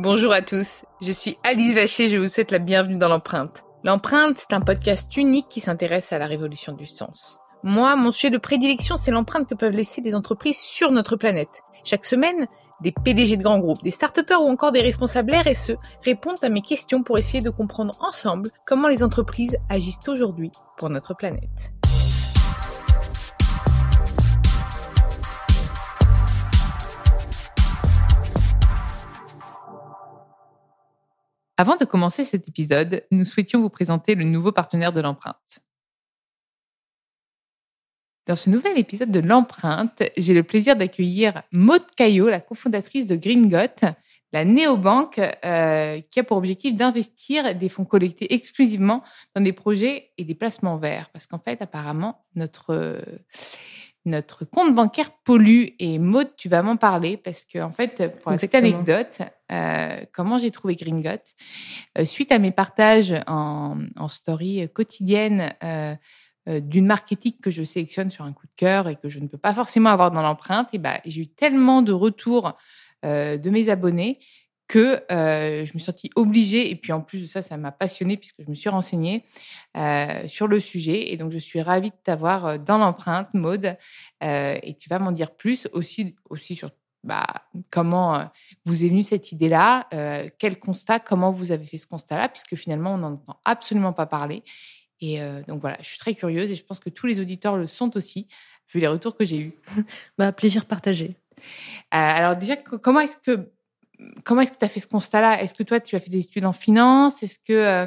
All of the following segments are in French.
Bonjour à tous, je suis Alice Vacher, je vous souhaite la bienvenue dans l'empreinte. L'empreinte, c'est un podcast unique qui s'intéresse à la révolution du sens. Moi, mon sujet de prédilection, c'est l'empreinte que peuvent laisser des entreprises sur notre planète. Chaque semaine, des PDG de grands groupes, des start ou encore des responsables RSE répondent à mes questions pour essayer de comprendre ensemble comment les entreprises agissent aujourd'hui pour notre planète. Avant de commencer cet épisode, nous souhaitions vous présenter le nouveau partenaire de l'empreinte. Dans ce nouvel épisode de l'empreinte, j'ai le plaisir d'accueillir Maud Caillot, la cofondatrice de Gringot, la néobanque euh, qui a pour objectif d'investir des fonds collectés exclusivement dans des projets et des placements verts. Parce qu'en fait, apparemment, notre, notre compte bancaire pollue. Et Maud, tu vas m'en parler parce que, en fait, pour cette anecdote, euh, comment j'ai trouvé Gringot, euh, suite à mes partages en, story quotidienne euh, d'une marque éthique que je sélectionne sur un coup de cœur et que je ne peux pas forcément avoir dans l'empreinte, et ben, j'ai eu tellement de retours de mes abonnés que je me suis sentie obligée, et puis en plus de ça, ça m'a passionnée puisque je me suis renseignée sur le sujet. Et donc, je suis ravie de t'avoir dans l'empreinte, Maude, et tu vas m'en dire plus aussi, aussi sur bah, comment vous est venue cette idée-là, quel constat, comment vous avez fait ce constat-là, puisque finalement, on n'en entend absolument pas parler. Et donc voilà, je suis très curieuse et je pense que tous les auditeurs le sont aussi, vu les retours que j'ai eus. bah, plaisir partagé. alors déjà, comment est-ce que comment est-ce que tu as fait ce constat-là? Est-ce que toi, tu as fait des études en finance? Est-ce que euh,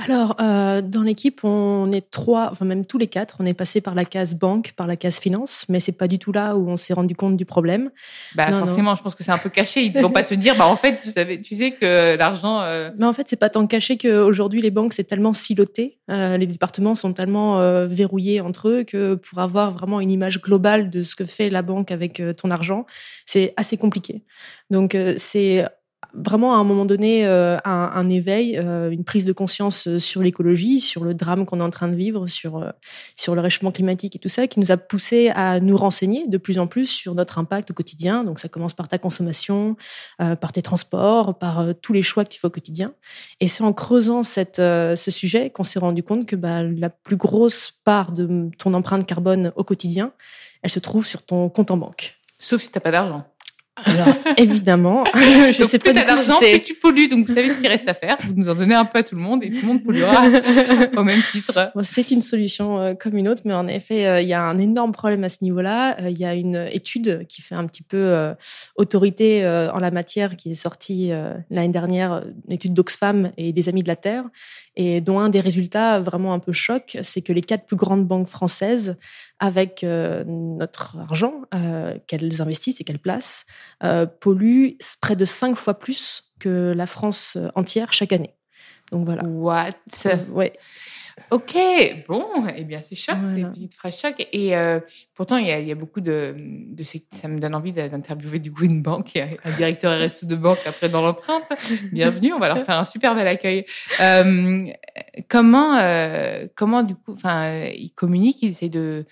alors, euh, dans l'équipe, on est trois, enfin même tous les quatre, on est passé par la case banque, par la case finance, mais c'est pas du tout là où on s'est rendu compte du problème. Bah forcément, je pense que c'est un peu caché. Ils ne vont pas te dire, bah en fait, tu savais, tu sais que l'argent. Euh, mais en fait, c'est pas tant caché qu'aujourd'hui les banques c'est tellement siloté, euh, les départements sont tellement verrouillés entre eux que pour avoir vraiment une image globale de ce que fait la banque avec ton argent, c'est assez compliqué. Donc c'est vraiment à un moment donné euh, un, éveil, euh, une prise de conscience euh, sur l'écologie, sur le drame qu'on est en train de vivre, sur, sur le réchauffement climatique et tout ça, qui nous a poussé à nous renseigner de plus en plus sur notre impact au quotidien. Donc ça commence par ta consommation, par tes transports, par tous les choix que tu fais au quotidien. Et c'est en creusant ce sujet qu'on s'est rendu compte que bah, la plus grosse part de ton empreinte carbone au quotidien, elle se trouve sur ton compte en banque. Sauf si tu n'as pas d'argent. Alors, évidemment, je sais pas d'argent, plus tu pollues, donc vous savez ce qu'il reste à faire. Vous nous en donnez un peu à tout le monde et tout le monde polluera au même titre. c'est une solution euh, comme une autre, mais en effet, euh, il y a un énorme problème à ce niveau-là. Euh, il y a une étude qui fait un petit peu autorité en la matière qui est sortie l'année dernière, une étude d'Oxfam et des Amis de la Terre, et dont un des résultats vraiment un peu choc, c'est que les quatre plus grandes banques françaises, avec euh, notre argent euh, qu'elles investissent et qu'elles placent, euh, polluent près de cinq fois plus que la France entière chaque année. Donc voilà. What? Ouais. Ok, bon, eh bien c'est choc, c'est une petite phrase choc. Et euh, pourtant, il y, a, beaucoup de, de, Ça me donne envie d'interviewer du coup une banque, un directeur RSE de banque après dans l'empreinte. Bienvenue, on va leur faire un super bel accueil. Euh, comment, euh, comment du coup, enfin, ils communiquent, ils essaient de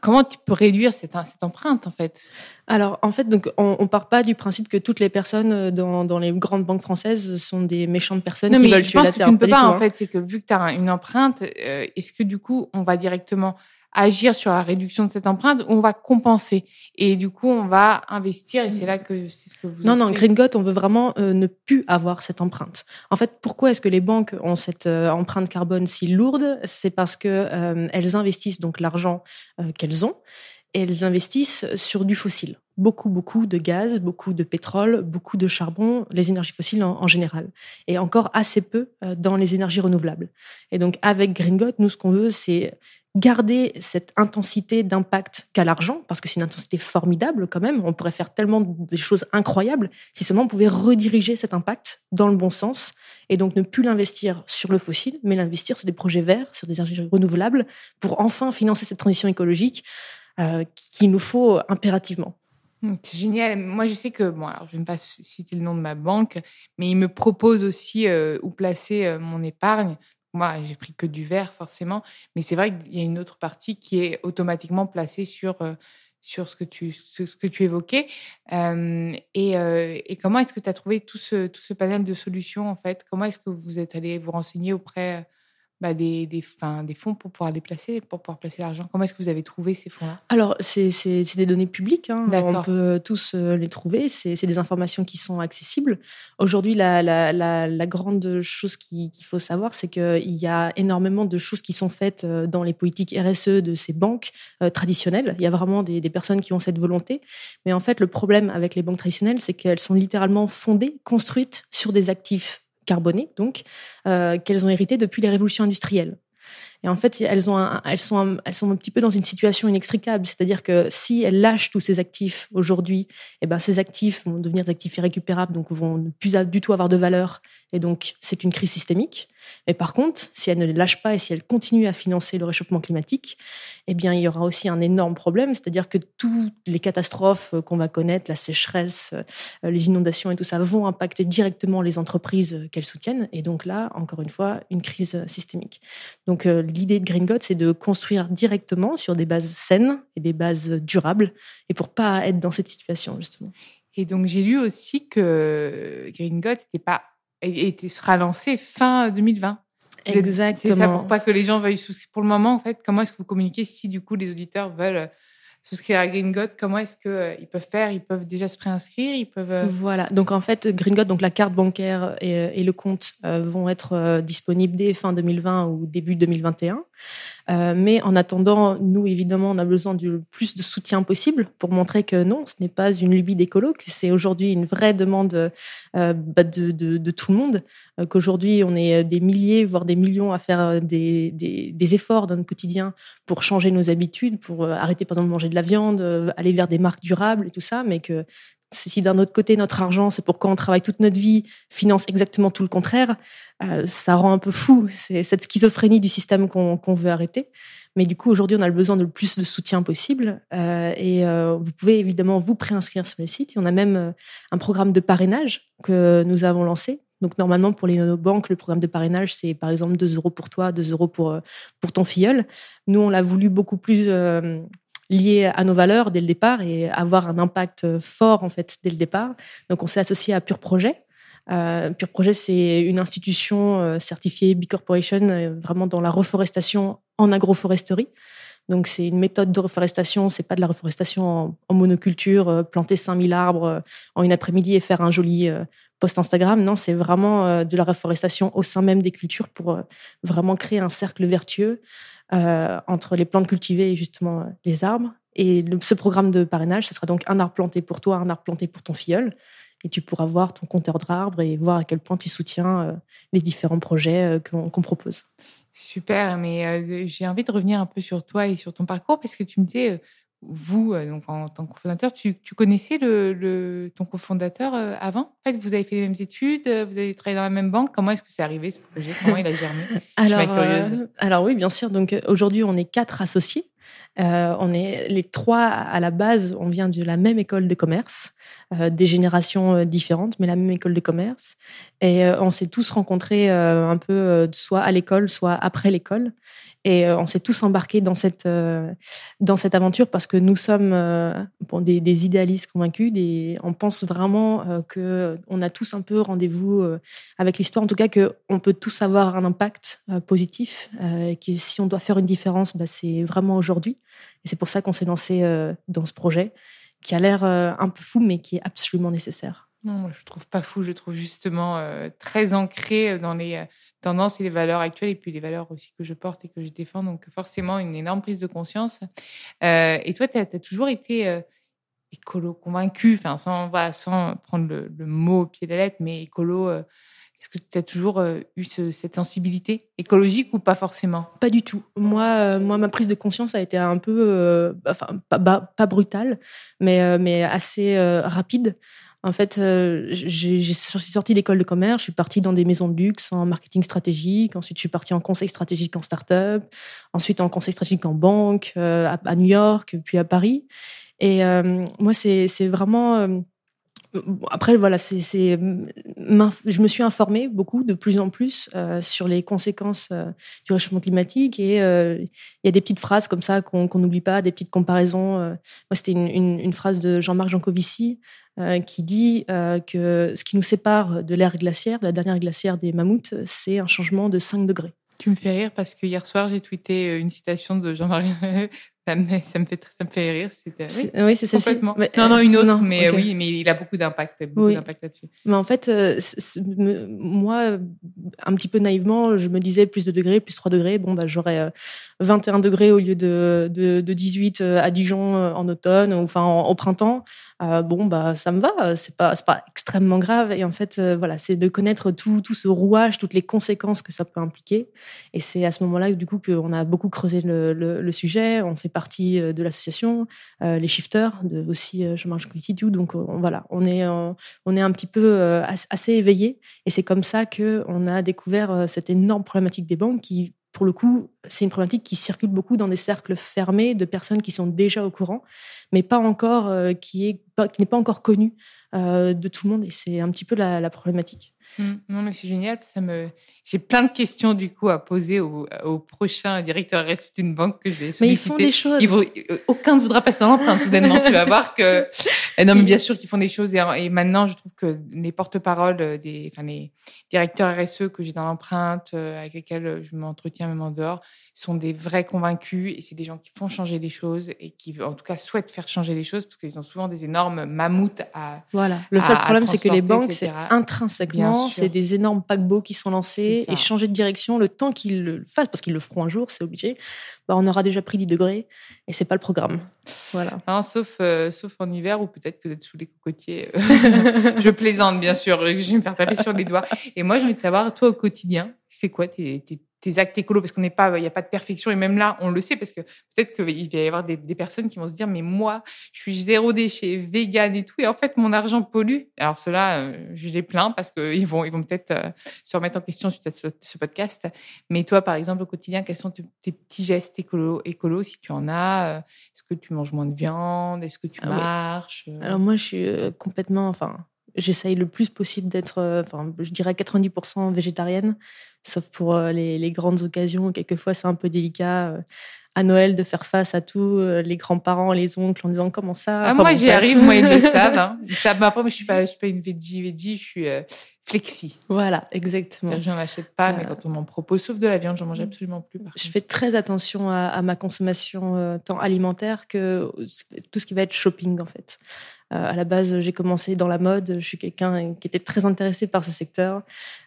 Comment tu peux réduire cette, cette, empreinte en fait? Alors en fait, donc on, ne part pas du principe que toutes les personnes euh, dans, dans, les grandes banques françaises sont des méchantes personnes qui veulent tuer la Terre. Tu ne peux pas, en hein. fait, c'est que vu que tu as une empreinte, euh, est-ce que du coup on va directement agir sur la réduction de cette empreinte on va compenser. Et du coup on va investir et c'est là que c'est ce que vous non non Green on veut vraiment euh, ne plus avoir cette empreinte. En fait pourquoi est-ce que les banques ont cette euh, empreinte carbone si lourde? C'est parce que euh, elles investissent donc l'argent qu'elles ont et elles investissent sur du fossile. Beaucoup, beaucoup de gaz, beaucoup de pétrole, beaucoup de charbon, les énergies fossiles en, général, et encore assez peu dans les énergies renouvelables. Et donc, avec Green nous, ce qu'on veut, c'est garder cette intensité d'impact qu'a l'argent, parce que c'est une intensité formidable quand même. On pourrait faire tellement des choses incroyables si seulement on pouvait rediriger cet impact dans le bon sens et donc ne plus l'investir sur le fossile, mais l'investir sur des projets verts, sur des énergies renouvelables, pour enfin financer cette transition écologique euh, qu'il nous faut impérativement. Mmh, c'est génial. Moi, je sais que, bon, alors je ne vais pas citer le nom de ma banque, mais ils me proposent aussi euh, où placer euh, mon épargne. Moi, j'ai pris que du vert, forcément. Mais c'est vrai qu'il y a une autre partie qui est automatiquement placée sur, euh, sur ce que tu, ce, que tu évoquais. et, et, comment est-ce que tu as trouvé tout ce, tout ce panel de solutions, en fait? Comment est-ce que vous êtes allé vous renseigner auprès bah, des, des, des fonds pour pouvoir les placer, pour pouvoir placer l'argent Comment est-ce que vous avez trouvé ces fonds-là? Alors, c'est des données publiques. Hein. On peut tous euh, les trouver. C'est des informations qui sont accessibles. Aujourd'hui, la, la, la, grande chose qu'il faut savoir, c'est qu'il y a énormément de choses qui sont faites euh, dans les politiques RSE de ces banques euh, traditionnelles. Il y a vraiment des, des, personnes qui ont cette volonté. Mais en fait, le problème avec les banques traditionnelles, c'est qu'elles sont littéralement fondées, construites sur des actifs carbonée, donc, euh, qu'elles ont hérité depuis les révolutions industrielles. Et en fait, elles, ont elles, sont elles sont un petit peu dans une situation inextricable. C'est-à-dire que si elles lâchent tous ces actifs aujourd'hui, eh ben, ces actifs vont devenir des actifs irrécupérables, donc vont ne plus du tout avoir de valeur. Et donc, c'est une crise systémique. Mais par contre, si elles ne les lâchent pas et si elles continuent à financer le réchauffement climatique, eh bien, il y aura aussi un énorme problème. C'est-à-dire que toutes les catastrophes qu'on va connaître, la sécheresse, euh, les inondations et tout ça, vont impacter directement les entreprises qu'elles soutiennent. Et donc là, encore une fois, une crise systémique. Donc, euh, l'idée de Green c'est de construire directement sur des bases saines et des bases durables, et pour pas être dans cette situation justement. Et donc j'ai lu aussi que Green n'était pas était, sera lancé fin 2020. Exactement. C'est ça pour pas que les gens veuillent souscrire. Pour le moment, en fait, comment est-ce que vous communiquez si du coup les auditeurs veulent souscrire à Green God, comment est-ce qu'ils euh, peuvent faire? Ils peuvent déjà se préinscrire? Ils peuvent. Euh voilà. Donc en fait, Green God, donc la carte bancaire et, le compte euh, vont être disponibles dès fin 2020 ou début 2021. Euh, mais en attendant, nous, évidemment, on a besoin du plus de soutien possible pour montrer que non, ce n'est pas une lubie d'écolo, que c'est aujourd'hui une vraie demande euh, bah, de, tout le monde, euh, qu'aujourd'hui, on est des milliers, voire des millions à faire des, efforts dans notre quotidien pour changer nos habitudes, pour arrêter, par exemple, de manger de la viande, aller vers des marques durables et tout ça, mais que si d'un autre côté, notre argent, c'est pourquoi on travaille toute notre vie, finance exactement tout le contraire, euh, ça rend un peu fou. C'est cette schizophrénie du système qu'on veut arrêter. Mais du coup, aujourd'hui, on a le besoin de le plus de soutien possible. Euh, et euh, vous pouvez évidemment vous préinscrire sur le site. on a même un programme de parrainage que nous avons lancé. Donc, normalement, pour les banques, le programme de parrainage, c'est par exemple 2 euros pour toi, 2 euros pour, pour ton filleul. Nous, on l'a voulu beaucoup plus lié à nos valeurs dès le départ et avoir un impact fort en fait dès le départ. Donc on s'est associé à Pure Projet. Euh, Pure Projet, c'est une institution euh, certifiée B Corporation, euh, vraiment dans la reforestation en agroforesterie. Donc c'est une méthode de reforestation, c'est pas de la reforestation en, monoculture, planter 5000 arbres en une après-midi et faire un joli post Instagram. Non, c'est vraiment de la reforestation au sein même des cultures pour vraiment créer un cercle vertueux euh, entre les plantes cultivées et justement euh, les arbres. Et ce programme de parrainage, ce sera donc un arbre planté pour toi, un arbre planté pour ton filleul. Et tu pourras voir ton compteur d'arbres et voir à quel point tu soutiens euh, les différents projets qu'on propose. Super, mais j'ai envie de revenir un peu sur toi et sur ton parcours parce que tu me disais, vous, donc en tant que cofondateur, tu, connaissais le, ton cofondateur avant? En fait, vous avez fait les mêmes études, vous avez travaillé dans la même banque. Comment est-ce que c'est arrivé ce projet? Comment il a germé? Alors, Je suis curieuse. alors oui, bien sûr. Donc aujourd'hui, on est quatre associés. On est les trois à la base, on vient de la même école de commerce, des générations différentes, mais la même école de commerce. Et on s'est tous rencontrés un peu soit à l'école, soit après l'école. Et euh, on s'est tous embarqués dans cette, euh, dans cette aventure parce que nous sommes euh, des, idéalistes convaincus. On pense vraiment que qu'on a tous un peu rendez-vous avec l'histoire. En tout cas, qu'on peut tous avoir un impact positif. et que si on doit faire une différence, bah, c'est vraiment aujourd'hui. Et c'est pour ça qu'on s'est lancé dans ce projet qui a l'air un peu fou, mais qui est absolument nécessaire. Non, je ne trouve pas fou. Je trouve justement très ancré dans les tendances et les valeurs actuelles et puis les valeurs aussi que je porte et que je défends. Donc forcément, une énorme prise de conscience. Euh, et toi, tu as, toujours été euh, écolo convaincu, sans, voilà, sans prendre le, mot au pied de la lettre, mais écolo. Euh, est-ce que tu as toujours eu cette sensibilité écologique ou pas forcément? Pas du tout. Moi, moi, ma prise de conscience a été un peu, enfin, pas, brutale, mais, mais assez rapide. En fait, euh, j'ai, je suis sortie d'école de commerce, je suis partie dans des maisons de luxe en marketing stratégique. Ensuite, je suis partie en conseil stratégique en start-up. Ensuite, en conseil stratégique en banque, euh, à, New York, puis à Paris. Et euh, moi, c'est, vraiment après, voilà, c'est, je me suis informée beaucoup, de plus en plus, euh, sur les conséquences euh, du réchauffement climatique. Et euh, il y a des petites phrases comme ça qu'on n'oublie pas, des petites comparaisons. Moi, c'était une, une, phrase de Jean-Marc Jancovici qui dit que ce qui nous sépare de l'ère glaciaire, de la dernière glaciaire des mammouths, c'est un changement de 5 degrés. Tu me fais rire parce que hier soir, j'ai tweeté une citation de Jean-Marie ça me, ça me, fait, ça me fait rire. Oui, c'est ça. non, non, une autre, mais oui, mais il a beaucoup d'impact, beaucoup d'impact là-dessus. Mais en fait, euh, moi, un petit peu naïvement, je me disais plus de degrés, plus 3 degrés. Bon, bah, j'aurais 21 euh, degrés au lieu de, de, de 18 euh, à Dijon en automne, ou enfin au printemps. bon, bah, ça me va. C'est pas, pas extrêmement grave. Et en fait, voilà, c'est de connaître tout, tout ce rouage, toutes les conséquences que ça peut impliquer. Et c'est à ce moment-là, du coup, qu'on a beaucoup creusé le, le, le sujet. On fait partie euh, de l'association, euh, les shifters, de, aussi Jean-Marc tout Donc voilà, on est, on est un petit peu euh, assez éveillé. Et c'est comme ça qu'on a découvert cette énorme problématique des banques qui pour le coup, c'est une problématique qui circule beaucoup dans des cercles fermés de personnes qui sont déjà au courant, mais pas encore, qui n'est pas encore connue de tout le monde. Et c'est un petit peu la problématique. Mmh. Non, mais c'est génial. Ça me... J'ai plein de questions du coup à poser au, au prochain directeur RS d'une banque que je vais solliciter. Mais ils font des choses. Euh, aucun ne voudra passer dans l'empreinte soudainement. tu vas voir que. non, mais bien sûr qu'ils font des choses. Et, maintenant, je trouve que les porte-paroles des, enfin, les directeurs RSE que j'ai dans l'empreinte, euh, avec lesquels je m'entretiens même en dehors, sont des vrais convaincus et c'est des gens qui font changer les choses et qui, en tout cas, souhaitent faire changer les choses parce qu'ils ont souvent des énormes mammouths à. Voilà. Le seul problème, c'est que les banques, c'est intrinsèquement, c'est des énormes paquebots qui sont lancés et changer de direction le temps qu'ils le fassent, parce qu'ils le feront un jour, c'est obligé. Bah, on aura déjà pris 10 degrés et c'est pas le programme. Voilà. sauf, euh, sauf en hiver ou peut-être que vous êtes sous les cocotiers. Euh, je plaisante, bien sûr. Je vais me faire taper sur les doigts. Et moi, j'ai envie de savoir, toi, au quotidien, c'est quoi tes, tes tes actes écolos, parce qu'on n'est pas, il n'y a pas de perfection. Et même là, on le sait, parce que peut-être qu'il va y avoir des, personnes qui vont se dire, mais moi, je suis zéro déchet, vegan et tout, et en fait, mon argent pollue. Alors cela, euh, je les plains parce qu'ils vont, ils vont peut-être euh, se remettre en question suite à ce, podcast. Mais toi, par exemple, au quotidien, quels sont tes, petits gestes écolos, écolo, si tu en as euh, Est-ce que tu manges moins de viande Est-ce que tu ah marches Alors moi, je suis complètement, enfin, j'essaye le plus possible d'être, enfin, je dirais 90% végétarienne sauf pour euh, les, grandes occasions. Quelquefois, c'est un peu délicat euh, à Noël de faire face à tous euh, les grands-parents, les oncles en disant comment ça? Ah, moi, j'y arrive, moi, ils le savent. Hein. Ils savent. après, moi, je suis pas, je suis pas une veggie, veggie, je suis flexi. Voilà, exactement. Je n'en achète pas, mais quand on m'en propose, sauf de la viande, j'en mange absolument plus. je fais très attention à, ma consommation tant alimentaire que tout ce qui va être shopping, en fait. Euh, à la base, j'ai commencé dans la mode. Je suis quelqu'un qui était très intéressé par ce secteur,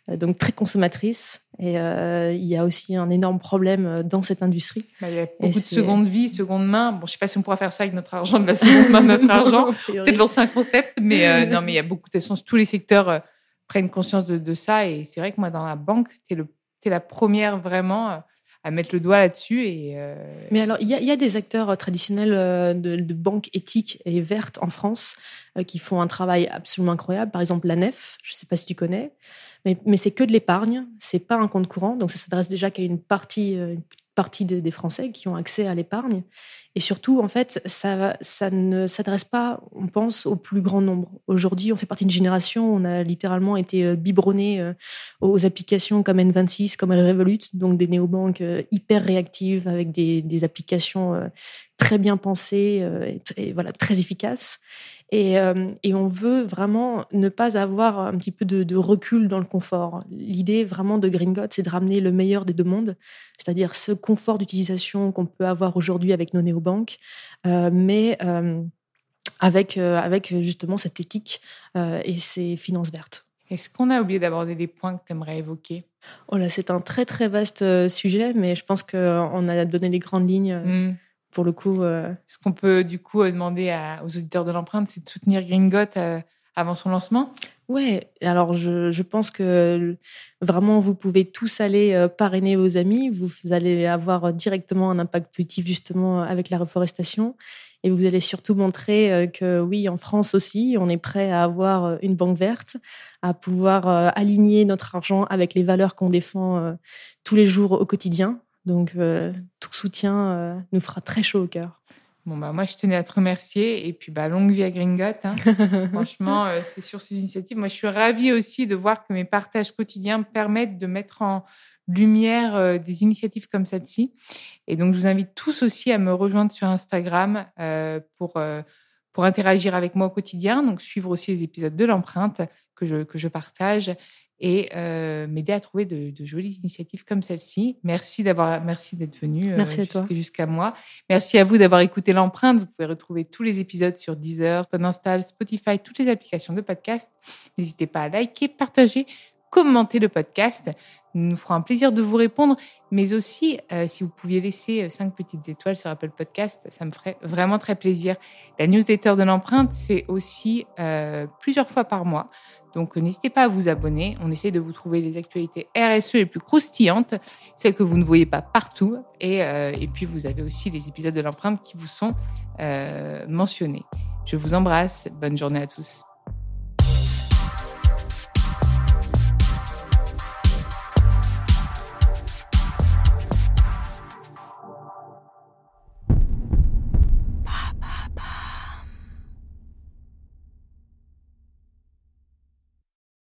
euh, donc très consommatrice. Et euh, il y a aussi un énorme problème dans cette industrie. Bah, il y a beaucoup de seconde vie, seconde main. Bon, je ne sais pas si on pourra faire ça avec notre argent, de la seconde main notre argent. Peut-être lancer un concept, mais non, mais il y a beaucoup de façon, tous les secteurs prennent conscience de, ça. Et c'est vrai que moi, dans la banque, tu es, es, la première vraiment à mettre le doigt là-dessus. Euh, Mais alors, il y, a des acteurs euh, traditionnels euh, de, banques éthiques et vertes en France qui font un travail absolument incroyable. Par exemple, la NEF, je ne sais pas si tu connais, mais, mais c'est que de l'épargne, c'est pas un compte courant, donc ça s'adresse déjà qu'à une partie, partie des Français qui ont accès à l'épargne. Et surtout, en fait, ça, ça ne s'adresse pas, on pense, au plus grand nombre. Aujourd'hui, on fait partie d'une génération, on a littéralement été euh, biberonné euh, aux applications comme N26, comme Revolut, donc des néobanques euh, hyper réactives avec des, des applications très bien pensées et, voilà, très efficaces. Euh, et, on veut vraiment ne pas avoir un petit peu de, recul dans le confort. L'idée vraiment de Green c'est de ramener le meilleur des deux mondes, c'est-à-dire ce confort d'utilisation qu'on peut avoir aujourd'hui avec nos néobanques, euh, mais euh, avec, avec justement cette éthique et ces finances vertes. Est-ce qu'on a oublié d'aborder des points que tu aimerais évoquer? Oh là, c'est un très très vaste sujet, mais je pense qu'on a donné les grandes lignes. Mmh pour le coup. Euh, Ce qu'on peut du coup euh, demander aux auditeurs de l'empreinte, c'est de soutenir Gringot euh, avant son lancement Ouais, alors je, pense que vraiment vous pouvez tous aller parrainer vos amis, vous, allez avoir directement un impact positif justement avec la reforestation et vous allez surtout montrer que oui, en France aussi, on est prêt à avoir une banque verte, à pouvoir aligner notre argent avec les valeurs qu'on défend tous les jours au quotidien. Donc, euh, tout soutien euh, nous fera très chaud au cœur. Bon, bah, moi, je tenais à te remercier. Et puis, bah, longue vie à Gringot. Hein. Franchement, euh, c'est sur ces initiatives. Moi, je suis ravie aussi de voir que mes partages quotidiens permettent de mettre en lumière des initiatives comme celle-ci. Et donc, je vous invite tous aussi à me rejoindre sur Instagram pour, pour interagir avec moi au quotidien. Donc, suivre aussi les épisodes de l'empreinte que je, que je partage et euh, m'aider à trouver de, jolies initiatives comme celle-ci. Merci d'avoir, merci d'être venu euh, jusqu'à moi. Merci à vous d'avoir écouté l'empreinte. Vous pouvez retrouver tous les épisodes sur Deezer, Podinstall, Spotify, toutes les applications de podcast. N'hésitez pas à liker, partager, commenter le podcast. Nous nous ferons un plaisir de vous répondre, mais aussi euh, si vous pouviez laisser cinq petites étoiles sur Apple Podcast, ça me ferait vraiment très plaisir. La newsletter de l'empreinte, c'est aussi plusieurs fois par mois. Donc n'hésitez pas à vous abonner. On essaie de vous trouver les actualités RSE les plus croustillantes, celles que vous ne voyez pas partout. Et, euh, puis vous avez aussi les épisodes de l'empreinte qui vous sont euh, mentionnés. Je vous embrasse. Bonne journée à tous.